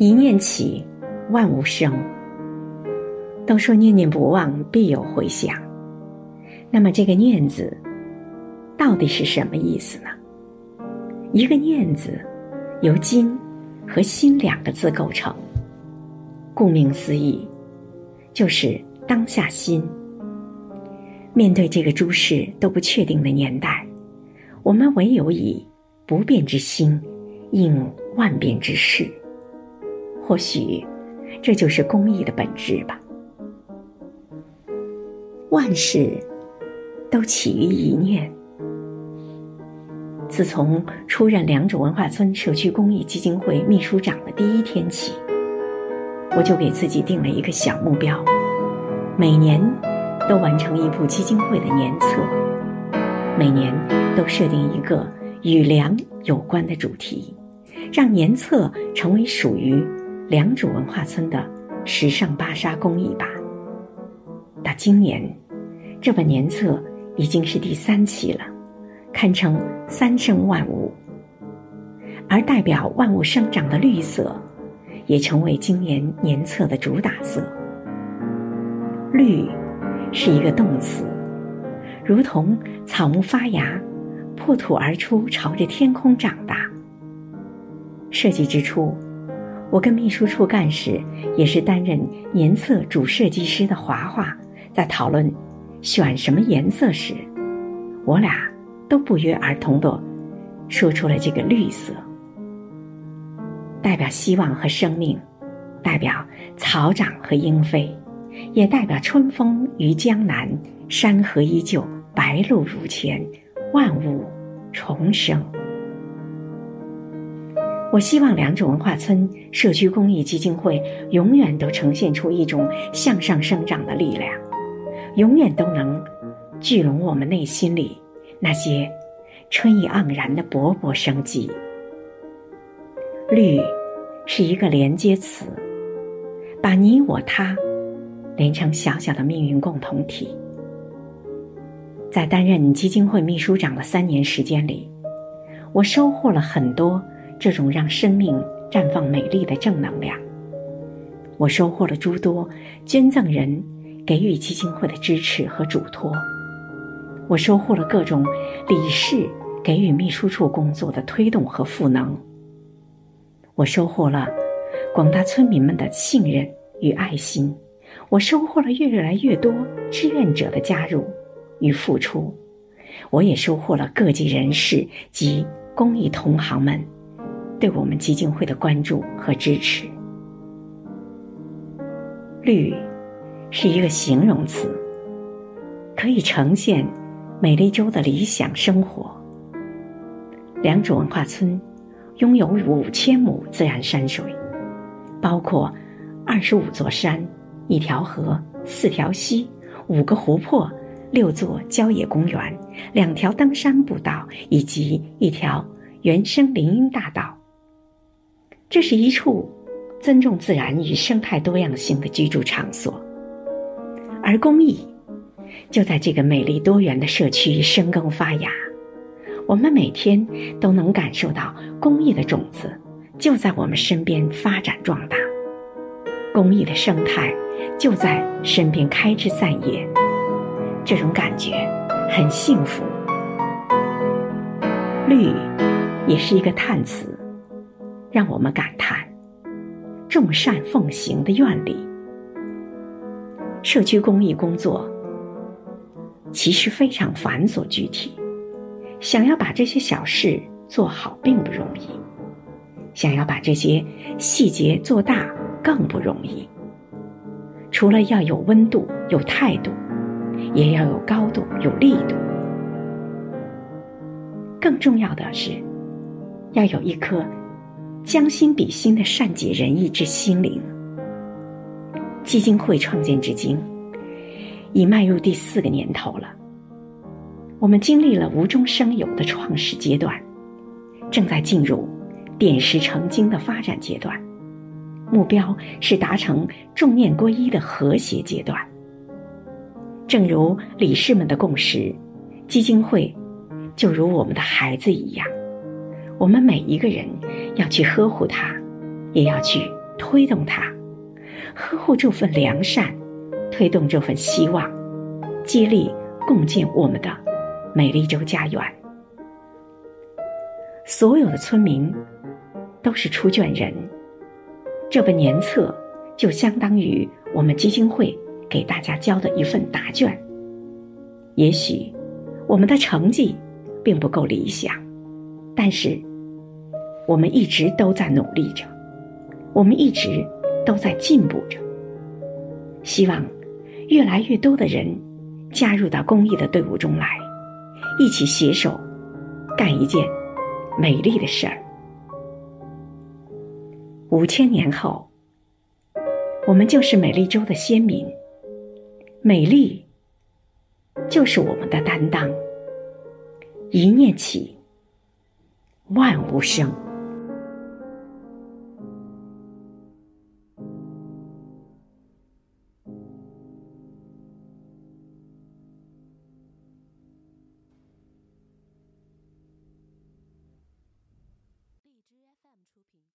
一念起，万物生。都说念念不忘，必有回响。那么这个“念”字，到底是什么意思呢？一个“念”字，由“今”和“心”两个字构成。顾名思义，就是当下心。面对这个诸事都不确定的年代，我们唯有以不变之心应万变之事。或许，这就是公益的本质吧。万事都起于一念。自从出任良渚文化村社区公益基金会秘书长的第一天起，我就给自己定了一个小目标：每年都完成一部基金会的年册，每年都设定一个与良有关的主题，让年册成为属于。良渚文化村的时尚芭莎公益吧。到今年，这本年册已经是第三期了，堪称三生万物。而代表万物生长的绿色，也成为今年年册的主打色。绿是一个动词，如同草木发芽，破土而出，朝着天空长大。设计之初。我跟秘书处干事，也是担任年册主设计师的华华，在讨论选什么颜色时，我俩都不约而同地说出了这个绿色，代表希望和生命，代表草长和莺飞，也代表春风于江南，山河依旧，白露如前，万物重生。我希望良渚文化村社区公益基金会永远都呈现出一种向上生长的力量，永远都能聚拢我们内心里那些春意盎然的勃勃生机。绿是一个连接词，把你我他连成小小的命运共同体。在担任基金会秘书长的三年时间里，我收获了很多。这种让生命绽放美丽的正能量，我收获了诸多捐赠人给予基金会的支持和嘱托，我收获了各种理事给予秘书处工作的推动和赋能，我收获了广大村民们的信任与爱心，我收获了越来越多志愿者的加入与付出，我也收获了各界人士及公益同行们。对我们基金会的关注和支持。绿，是一个形容词，可以呈现美丽州的理想生活。良渚文化村拥有五千亩自然山水，包括二十五座山、一条河、四条溪、五个湖泊、六座郊野公园、两条登山步道以及一条原生林荫大道。这是一处尊重自然与生态多样性的居住场所，而公益就在这个美丽多元的社区生根发芽。我们每天都能感受到公益的种子就在我们身边发展壮大，公益的生态就在身边开枝散叶。这种感觉很幸福。绿也是一个叹词。让我们感叹，众善奉行的愿力。社区公益工作其实非常繁琐具体，想要把这些小事做好并不容易，想要把这些细节做大更不容易。除了要有温度、有态度，也要有高度、有力度。更重要的是，要有一颗。将心比心的善解人意之心灵。基金会创建至今，已迈入第四个年头了。我们经历了无中生有的创始阶段，正在进入点石成金的发展阶段，目标是达成众念归一的和谐阶段。正如理事们的共识，基金会就如我们的孩子一样。我们每一个人要去呵护它，也要去推动它，呵护这份良善，推动这份希望，接力共建我们的美丽洲家园。所有的村民都是出卷人，这本年册就相当于我们基金会给大家交的一份答卷。也许我们的成绩并不够理想，但是我们一直都在努力着。我们一直都在进步着，希望越来越多的人加入到公益的队伍中来，一起携手干一件美丽的事儿。五千年后，我们就是美丽州的先民，美丽就是我们的担当。一念起，万物生。出品。